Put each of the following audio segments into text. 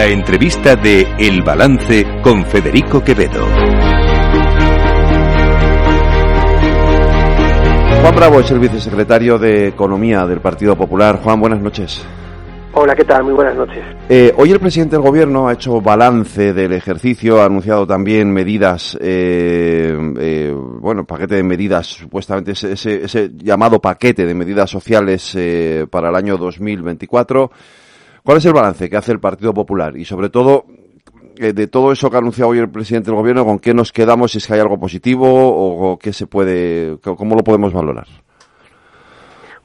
La entrevista de El Balance con Federico Quevedo. Juan Bravo es el vicesecretario de Economía del Partido Popular. Juan, buenas noches. Hola, ¿qué tal? Muy buenas noches. Eh, hoy el presidente del Gobierno ha hecho balance del ejercicio, ha anunciado también medidas, eh, eh, bueno, paquete de medidas, supuestamente ese, ese, llamado paquete de medidas sociales para el año 2024. ¿Cuál es el balance que hace el Partido Popular? Y sobre todo, de todo eso que ha anunciado hoy el presidente del Gobierno, ¿con qué nos quedamos? Si es que hay algo positivo o, qué se puede, cómo lo podemos valorar.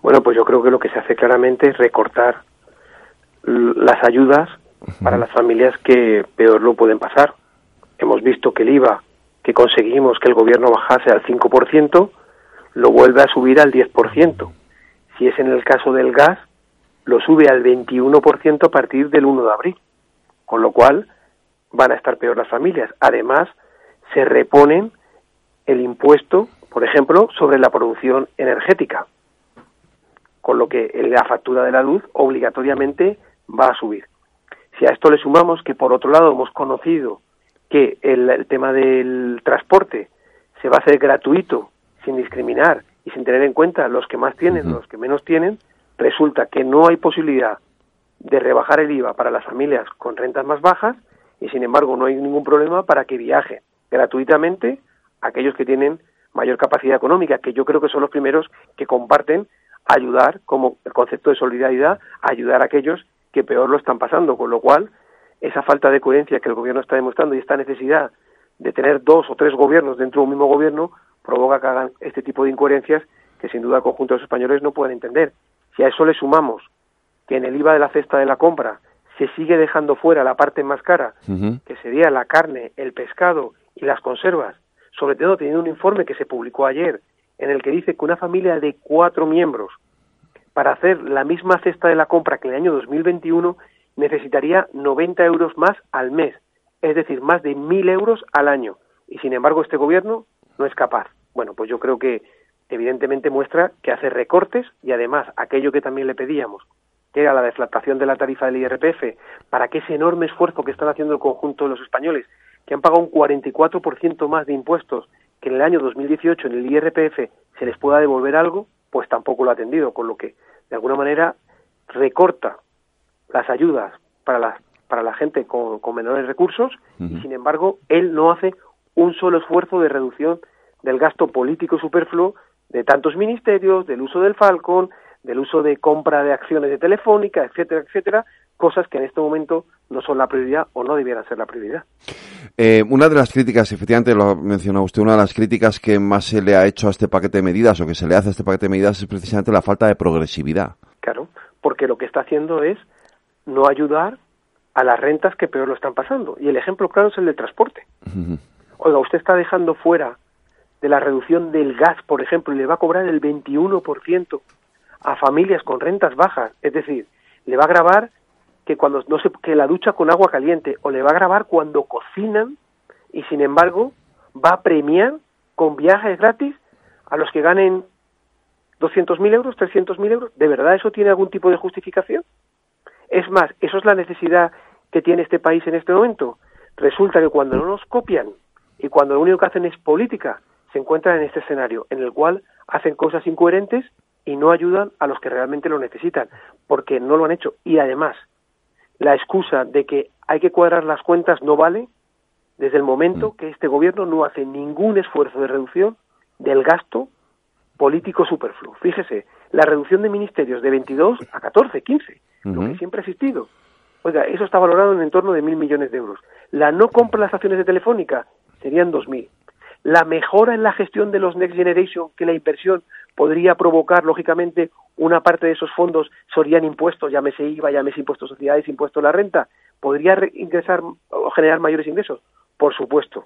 Bueno, pues yo creo que lo que se hace claramente es recortar las ayudas para las familias que peor lo pueden pasar. Hemos visto que el IVA que conseguimos que el gobierno bajase al 5%, lo vuelve a subir al 10%. Si es en el caso del gas, lo sube al 21% a partir del 1 de abril. Con lo cual, van a estar peor las familias. Además, se reponen el impuesto, por ejemplo, sobre la producción energética. Con lo que la factura de la luz obligatoriamente va a subir. Si a esto le sumamos que por otro lado hemos conocido que el, tema del transporte se va a hacer gratuito, sin discriminar y sin tener en cuenta los que más tienen, los que menos tienen, resulta que no hay posibilidad de rebajar el IVA para las familias con rentas más bajas y sin embargo no hay ningún problema para que viajen gratuitamente aquellos que tienen mayor capacidad económica, que yo creo que son los primeros que comparten ayudar como el concepto de solidaridad, ayudar a aquellos que peor lo están pasando, con lo cual esa falta de coherencia que el gobierno está demostrando y esta necesidad de tener dos o tres gobiernos dentro de un mismo gobierno provoca que hagan este tipo de incoherencias que sin duda el conjunto de los españoles no pueden entender. Si a eso le sumamos que en el IVA de la cesta de la compra se sigue dejando fuera la parte más cara, que sería la carne, el pescado y las conservas, sobre todo teniendo un informe que se publicó ayer en el que dice que una familia de cuatro miembros para hacer la misma cesta de la compra que en el año 2021 necesitaría 90 euros más al mes, es decir, más de 1.000 euros al año. Y sin embargo, este gobierno no es capaz. Bueno, pues yo creo que evidentemente muestra que hace recortes y además aquello que también le pedíamos, que era la deflactación de la tarifa del IRPF, para que ese enorme esfuerzo que están haciendo el conjunto de los españoles, que han pagado un 44% más de impuestos que en el año 2018 en el IRPF, se les pueda devolver algo, pues tampoco lo ha atendido, con lo que de alguna manera recorta las ayudas para la, para la gente con, menores recursos y sin embargo él no hace un solo esfuerzo de reducción del gasto político superfluo de tantos ministerios, del uso del Falcon, del uso de compra de acciones de Telefónica, etcétera, etcétera, cosas que en este momento no son la prioridad o no debieran ser la prioridad. Eh, una de las críticas, efectivamente lo ha mencionado usted, una de las críticas que más se le ha hecho a este paquete de medidas o que se le hace a este paquete de medidas es precisamente la falta de progresividad. Claro, porque lo que está haciendo es no ayudar a las rentas que peor lo están pasando. Y el ejemplo claro es el del transporte. Oiga, usted está dejando fuera de la reducción del gas, por ejemplo, y le va a cobrar el 21% a familias con rentas bajas. Es decir, le va a grabar que cuando no se que la ducha con agua caliente o le va a grabar cuando cocinan y sin embargo va a premiar con viajes gratis a los que ganen 200.000 euros, 300.000 euros. ¿De verdad eso tiene algún tipo de justificación? Es más, eso es la necesidad que tiene este país en este momento. Resulta que cuando no nos copian y cuando lo único que hacen es política, se encuentran en este escenario en el cual hacen cosas incoherentes y no ayudan a los que realmente lo necesitan, porque no lo han hecho. Y además, la excusa de que hay que cuadrar las cuentas no vale desde el momento mm. que este gobierno no hace ningún esfuerzo de reducción del gasto político superfluo. Fíjese, la reducción de ministerios de 22 a 14, 15, lo que siempre ha existido. Oiga, eso está valorado en torno de mil millones de euros. La no compra las acciones de Telefónica serían dos mil. La mejora en la gestión de los Next Generation, que la inversión podría provocar, lógicamente, una parte de esos fondos serían impuestos, llámese IVA, llámese impuestos sociedades, impuesto a la renta, podría ingresar o generar mayores ingresos, por supuesto.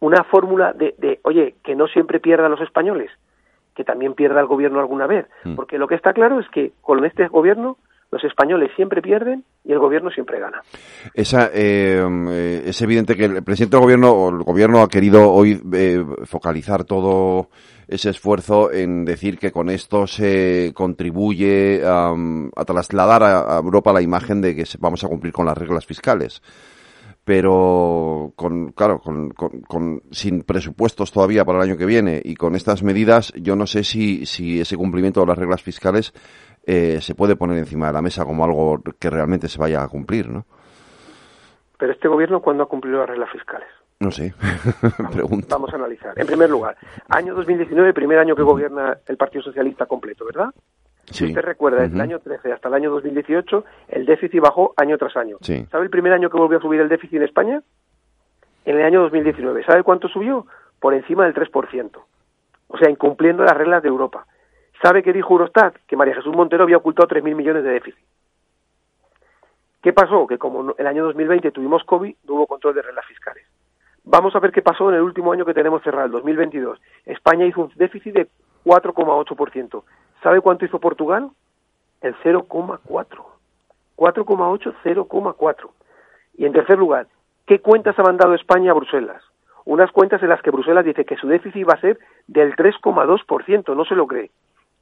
Una fórmula de, de, oye, que no siempre pierdan los españoles, que también pierda el gobierno alguna vez, mm. porque lo que está claro es que con este gobierno los españoles siempre pierden y el gobierno siempre gana. Esa, eh, es evidente que el presidente del gobierno o el gobierno ha querido hoy eh, focalizar todo ese esfuerzo en decir que con esto se contribuye a trasladar a, Europa la imagen de que vamos a cumplir con las reglas fiscales pero con claro con, con, sin presupuestos todavía para el año que viene y con estas medidas yo no sé si, si ese cumplimiento de las reglas fiscales eh, se puede poner encima de la mesa como algo que realmente se vaya a cumplir, ¿no? Pero este gobierno, ¿cuándo ha cumplido las reglas fiscales? No sé, vamos, vamos a analizar. En primer lugar, año 2019, primer año que gobierna el Partido Socialista completo, ¿verdad? Si usted recuerda, desde el año 13 hasta el año 2018, el déficit bajó año tras año. ¿Sabe el primer año que volvió a subir el déficit en España? En el año 2019. ¿Sabe cuánto subió? Por encima del 3%. O sea, incumpliendo las reglas de Europa. ¿Sabe qué dijo Eurostat? Que María Jesús Montero había ocultado 3.000 millones de déficit. ¿Qué pasó? Que como el año 2020 tuvimos COVID, no hubo control de reglas fiscales. Vamos a ver qué pasó en el último año que tenemos cerrado, el 2022. España hizo un déficit de 4,8%. ¿Sabe cuánto hizo Portugal? El 0,4. 4,8, 0,4. Y en tercer lugar, ¿qué cuentas ha mandado España a Bruselas? Unas cuentas en las que Bruselas dice que su déficit va a ser del 3,2%, no se lo cree.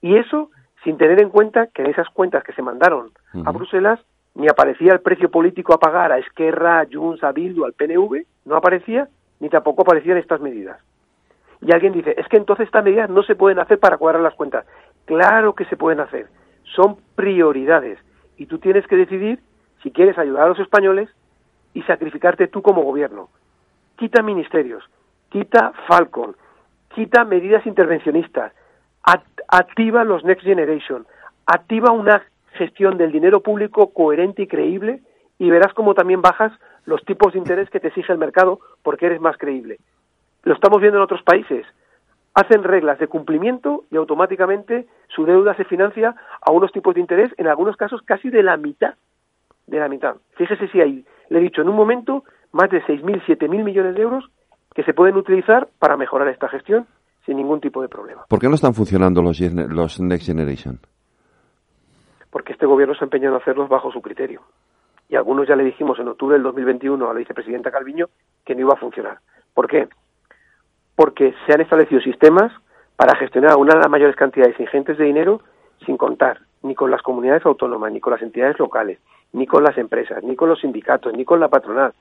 Y eso sin tener en cuenta que en esas cuentas que se mandaron a Bruselas ni aparecía el precio político a pagar a Esquerra, a Junts, a Bildu, al PNV, no aparecía, ni tampoco aparecían estas medidas. Y alguien dice, es que entonces estas medidas no se pueden hacer para cuadrar las cuentas. Claro que se pueden hacer, son prioridades. Y tú tienes que decidir si quieres ayudar a los españoles y sacrificarte tú como gobierno. Quita ministerios, quita Falcon, quita medidas intervencionistas, activa los Next Generation, activa una gestión del dinero público coherente y creíble y verás cómo también bajas los tipos de interés que te exige el mercado porque eres más creíble. Lo estamos viendo en otros países. Hacen reglas de cumplimiento y automáticamente su deuda se financia a unos tipos de interés, en algunos casos casi de la mitad. De la mitad. Fíjese si hay, le he dicho, en un momento más de 6.000, 7.000 millones de euros que se pueden utilizar para mejorar esta gestión sin ningún tipo de problema. ¿Por qué no están funcionando los, los Next Generation? Porque este gobierno se ha empeñado en hacerlos bajo su criterio. Y algunos ya le dijimos en octubre del 2021 a la vicepresidenta Calviño que no iba a funcionar. ¿Por qué? Porque se han establecido sistemas para gestionar una de las mayores cantidades ingentes de dinero sin contar ni con las comunidades autónomas, ni con las entidades locales, ni con las empresas, ni con los sindicatos, ni con la patronal.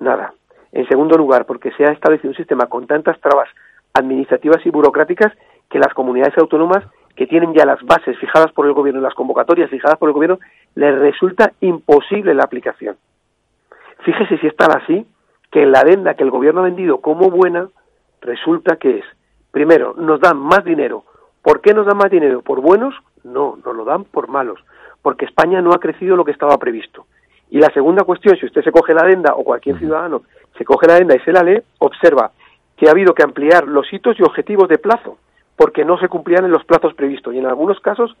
Nada. En segundo lugar, porque se ha establecido un sistema con tantas trabas administrativas y burocráticas que las comunidades autónomas que tienen ya las bases fijadas por el gobierno, las convocatorias fijadas por el gobierno, les resulta imposible la aplicación. Fíjese si es tan así que la adenda que el gobierno ha vendido como buena, resulta que es, primero, nos dan más dinero. ¿Por qué nos dan más dinero? ¿Por buenos? No, nos lo dan por malos, porque España no ha crecido lo que estaba previsto. Y la segunda cuestión, si usted se coge la adenda o cualquier ciudadano se coge la adenda y se la lee, observa que ha habido que ampliar los hitos y objetivos de plazo, porque no se cumplían en los plazos previstos. Y en algunos casos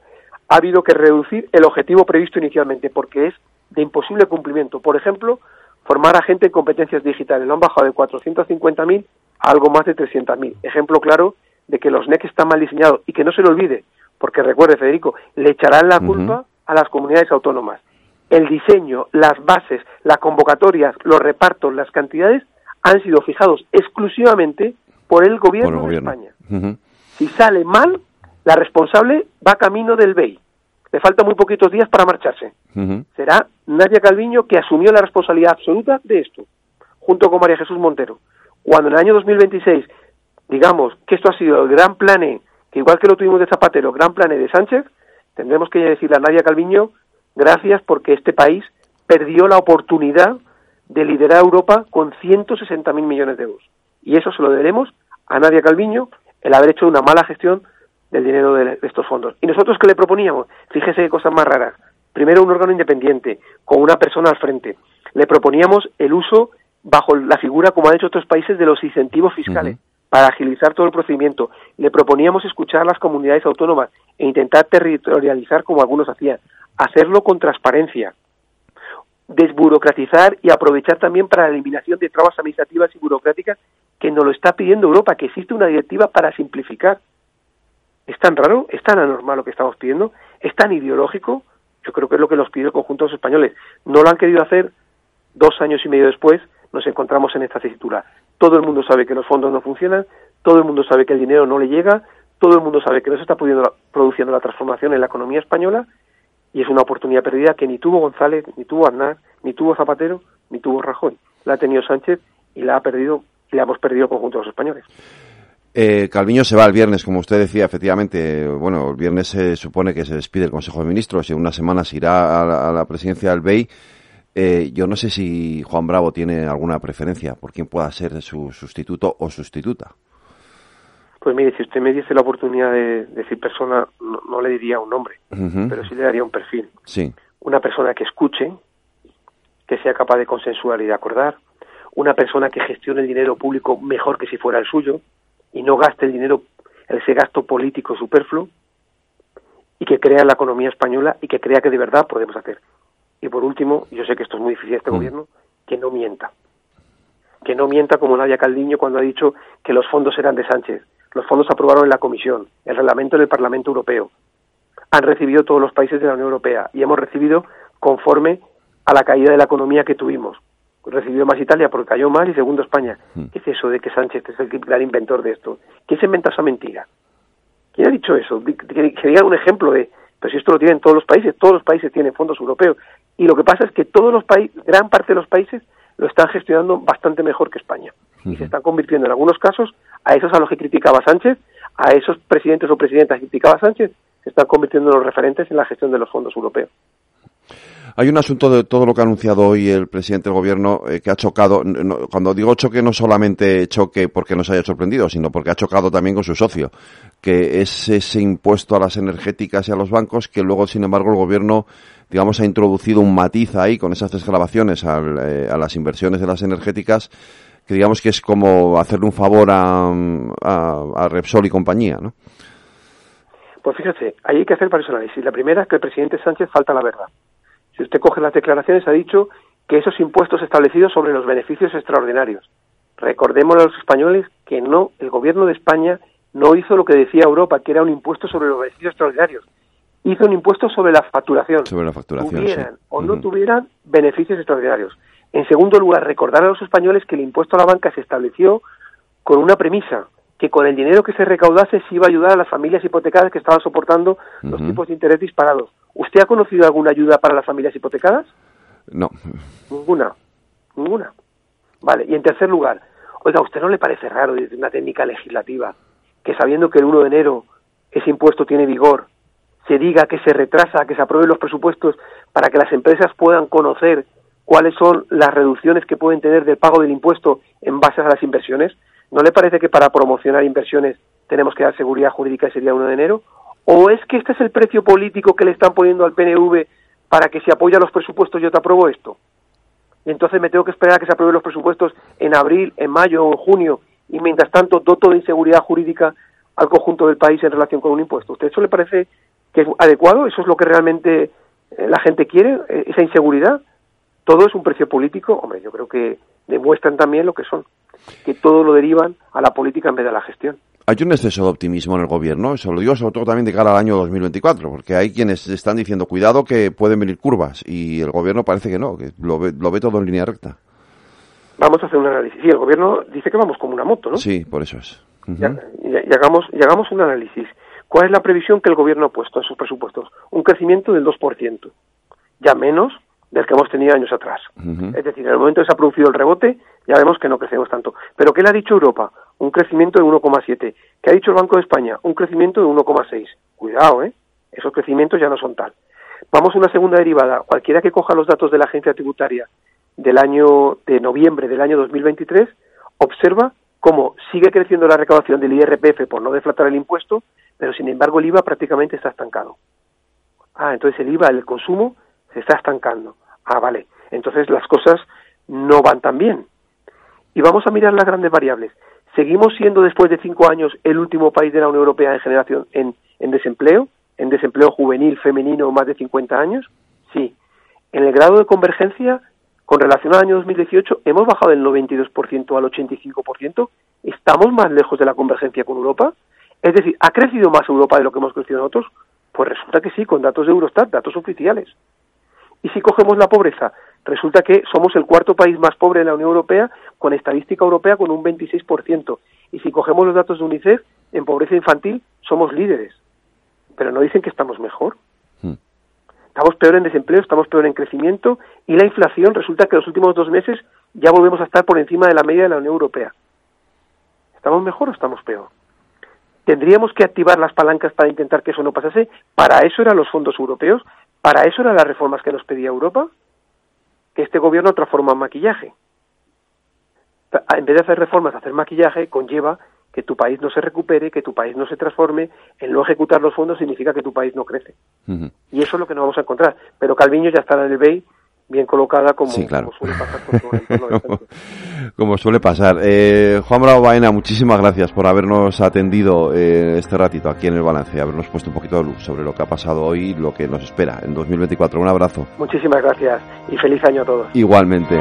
ha habido que reducir el objetivo previsto inicialmente, porque es de imposible cumplimiento. Por ejemplo, formar a gente en competencias digitales. Lo han bajado de 450.000 a algo más de 300.000. Ejemplo claro de que los NEC están mal diseñados y que no se lo olvide, porque recuerde, Federico, le echarán la culpa a las comunidades autónomas. El diseño, las bases, las convocatorias, los repartos, las cantidades han sido fijados exclusivamente por el gobierno, de España. Si sale mal, la responsable va camino del BEI. Le faltan muy poquitos días para marcharse. Será Nadia Calviño que asumió la responsabilidad absoluta de esto, junto con María Jesús Montero. Cuando en el año 2026 digamos que esto ha sido el gran plane, que igual que lo tuvimos de Zapatero, gran plane de Sánchez, tendremos que decirle a Nadia Calviño gracias porque este país perdió la oportunidad de liderar Europa con 160.000 millones de euros. Y eso se lo debemos a Nadia Calviño, el haber hecho una mala gestión del dinero de, estos fondos. ¿Y nosotros qué le proponíamos? Fíjese qué cosas más raras. Primero, un órgano independiente, con una persona al frente. Le proponíamos el uso, bajo la figura, como han hecho otros países, de los incentivos fiscales. para agilizar todo el procedimiento. Le proponíamos escuchar a las comunidades autónomas e intentar territorializar como algunos hacían. Hacerlo con transparencia, desburocratizar y aprovechar también para la eliminación de trabas administrativas y burocráticas que nos lo está pidiendo Europa, que existe una directiva para simplificar. ¿Es tan raro? ¿Es tan anormal lo que estamos pidiendo? ¿Es tan ideológico? Yo creo que es lo que nos pidió el conjunto de los españoles. No lo han querido hacer dos años y medio después, nos encontramos en esta tesitura. Todo el mundo sabe que los fondos no funcionan, todo el mundo sabe que el dinero no le llega, todo el mundo sabe que no se está pudiendo, produciendo la transformación en la economía española y es una oportunidad perdida que ni tuvo González, ni tuvo Aznar, ni tuvo Zapatero, ni tuvo Rajoy. La ha tenido Sánchez y la ha perdido y la hemos perdido conjunto los españoles. Eh, Calviño se va el viernes, como usted decía, efectivamente. Bueno, el viernes se supone que se despide el Consejo de Ministros y en unas semanas irá a la, presidencia del BEI. Eh, yo no sé si Juan Bravo tiene alguna preferencia por quién pueda ser su sustituto o sustituta. Pues mire, si usted me diese la oportunidad de, decir persona, no, le diría un nombre, pero sí le daría un perfil. Sí. Una persona que escuche, que sea capaz de consensuar y de acordar, una persona que gestione el dinero público mejor que si fuera el suyo y no gaste el dinero, ese gasto político superfluo, y que crea la economía española y que crea que de verdad podemos hacer. Y por último, yo sé que esto es muy difícil este mm. gobierno, que no mienta. Que no mienta como Nadia Caldiño cuando ha dicho que los fondos eran de Sánchez los fondos se aprobaron en la Comisión, el reglamento en el Parlamento Europeo. Han recibido todos los países de la Unión Europea y hemos recibido conforme a la caída de la economía que tuvimos. Recibió más Italia porque cayó más y segundo España. Hmm. ¿Qué es eso de que Sánchez es el gran inventor de esto? ¿Quién se inventa esa mentira? ¿Quién ha dicho eso? Que, diga un ejemplo de, pero si esto lo tienen todos los países, todos los países tienen fondos europeos. Y lo que pasa es que todos los países, gran parte de los países, lo están gestionando bastante mejor que España. Y se están convirtiendo en algunos casos a esos a los que criticaba Sánchez, a esos presidentes o presidentas que criticaba Sánchez, se están convirtiendo en los referentes en la gestión de los fondos europeos. Hay un asunto de todo lo que ha anunciado hoy el presidente del gobierno eh, que ha chocado. cuando digo choque, no solamente choque porque nos haya sorprendido, sino porque ha chocado también con su socio, que es ese impuesto a las energéticas y a los bancos que luego, sin embargo, el gobierno, digamos, ha introducido un matiz ahí con esas desgrabaciones eh, a las inversiones de las energéticas que digamos que es como hacerle un favor a, a, Repsol y compañía, ¿no? Pues fíjese, ahí hay que hacer varios análisis. La primera es que el presidente Sánchez falta la verdad. Si usted coge las declaraciones, ha dicho que esos impuestos establecidos sobre los beneficios extraordinarios. Recordemos a los españoles que no, el gobierno de España no hizo lo que decía Europa, que era un impuesto sobre los beneficios extraordinarios. Hizo un impuesto sobre la facturación. Sobre la facturación. Tuvieran o no tuvieran beneficios extraordinarios. En segundo lugar, recordar a los españoles que el impuesto a la banca se estableció con una premisa, que con el dinero que se recaudase se iba a ayudar a las familias hipotecadas que estaban soportando los tipos de interés disparados. ¿Usted ha conocido alguna ayuda para las familias hipotecadas? No. Ninguna. Ninguna. Vale. Y en tercer lugar, oiga, ¿a usted no le parece raro desde una técnica legislativa que sabiendo que el 1 de enero ese impuesto tiene vigor, se diga que se retrasa, que se aprueben los presupuestos para que las empresas puedan conocer cuáles son las reducciones que pueden tener del pago del impuesto en base a las inversiones. ¿No le parece que para promocionar inversiones tenemos que dar seguridad jurídica ese día 1 de enero? ¿O es que este es el precio político que le están poniendo al PNV para que si apoya los presupuestos yo te apruebo esto? Y entonces me tengo que esperar a que se aprueben los presupuestos en abril, en mayo o en junio y mientras tanto doto de inseguridad jurídica al conjunto del país en relación con un impuesto. ¿Usted eso le parece que es adecuado? ¿Eso es lo que realmente eh, la gente quiere? Eh, ¿Esa inseguridad? Todo es un precio político, hombre, yo creo que demuestran también lo que son, que todo lo derivan a la política en vez de a la gestión. Hay un exceso de optimismo en el gobierno, eso lo digo sobre todo también de cara al año 2024, porque hay quienes están diciendo, cuidado que pueden venir curvas, y el gobierno parece que no, que lo ve, lo ve todo en línea recta. Vamos a hacer un análisis. Sí, el gobierno dice que vamos como una moto, ¿no? Sí, por eso es. y, hagamos, y hagamos un análisis. ¿Cuál es la previsión que el gobierno ha puesto en sus presupuestos? Un crecimiento del 2%. Ya menos del que hemos tenido años atrás. Es decir, en el momento que se ha producido el rebote, ya vemos que no crecemos tanto. Pero ¿qué le ha dicho Europa? Un crecimiento de 1,7. ¿Qué ha dicho el Banco de España? Un crecimiento de 1,6. Cuidado, ¿eh? Esos crecimientos ya no son tal. Vamos a una segunda derivada. Cualquiera que coja los datos de la agencia tributaria del año de noviembre del año 2023 observa cómo sigue creciendo la recaudación del IRPF por no deflatar el impuesto, pero sin embargo el IVA prácticamente está estancado. Ah, entonces el IVA, el consumo, está estancando. Ah, vale. Entonces las cosas no van tan bien. Y vamos a mirar las grandes variables. ¿Seguimos siendo después de cinco años el último país de la Unión Europea en generación en, en desempleo? ¿En desempleo juvenil, femenino, más de 50 años? Sí. En el grado de convergencia, con relación al año 2018, hemos bajado del 92% al 85%. ¿Estamos más lejos de la convergencia con Europa? Es decir, ¿ha crecido más Europa de lo que hemos crecido nosotros? Pues resulta que sí, con datos de Eurostat, datos oficiales. Y si cogemos la pobreza, resulta que somos el cuarto país más pobre de la Unión Europea, con estadística europea con un 26%. Y si cogemos los datos de UNICEF, en pobreza infantil somos líderes. Pero no dicen que estamos mejor. Hmm. Estamos peor en desempleo, estamos peor en crecimiento y la inflación resulta que los últimos dos meses ya volvemos a estar por encima de la media de la Unión Europea. ¿Estamos mejor o estamos peor? ¿Tendríamos que activar las palancas para intentar que eso no pasase? ¿Para eso eran los fondos europeos? ¿Para eso eran las reformas que nos pedía Europa? Que este gobierno transforma en maquillaje. En vez de hacer reformas, hacer maquillaje conlleva que tu país no se recupere, que tu país no se transforme, el no ejecutar los fondos significa que tu país no crece. Y eso es lo que no vamos a encontrar. Pero Calviño ya estará en el BEI bien colocada como, suele pasar con todo el como suele pasar. Eh, Juan Bravo Baena, muchísimas gracias por habernos atendido eh, este ratito aquí en el balance, habernos puesto un poquito de luz sobre lo que ha pasado hoy y lo que nos espera en 2024. Un abrazo. Muchísimas gracias y feliz año a todos. Igualmente.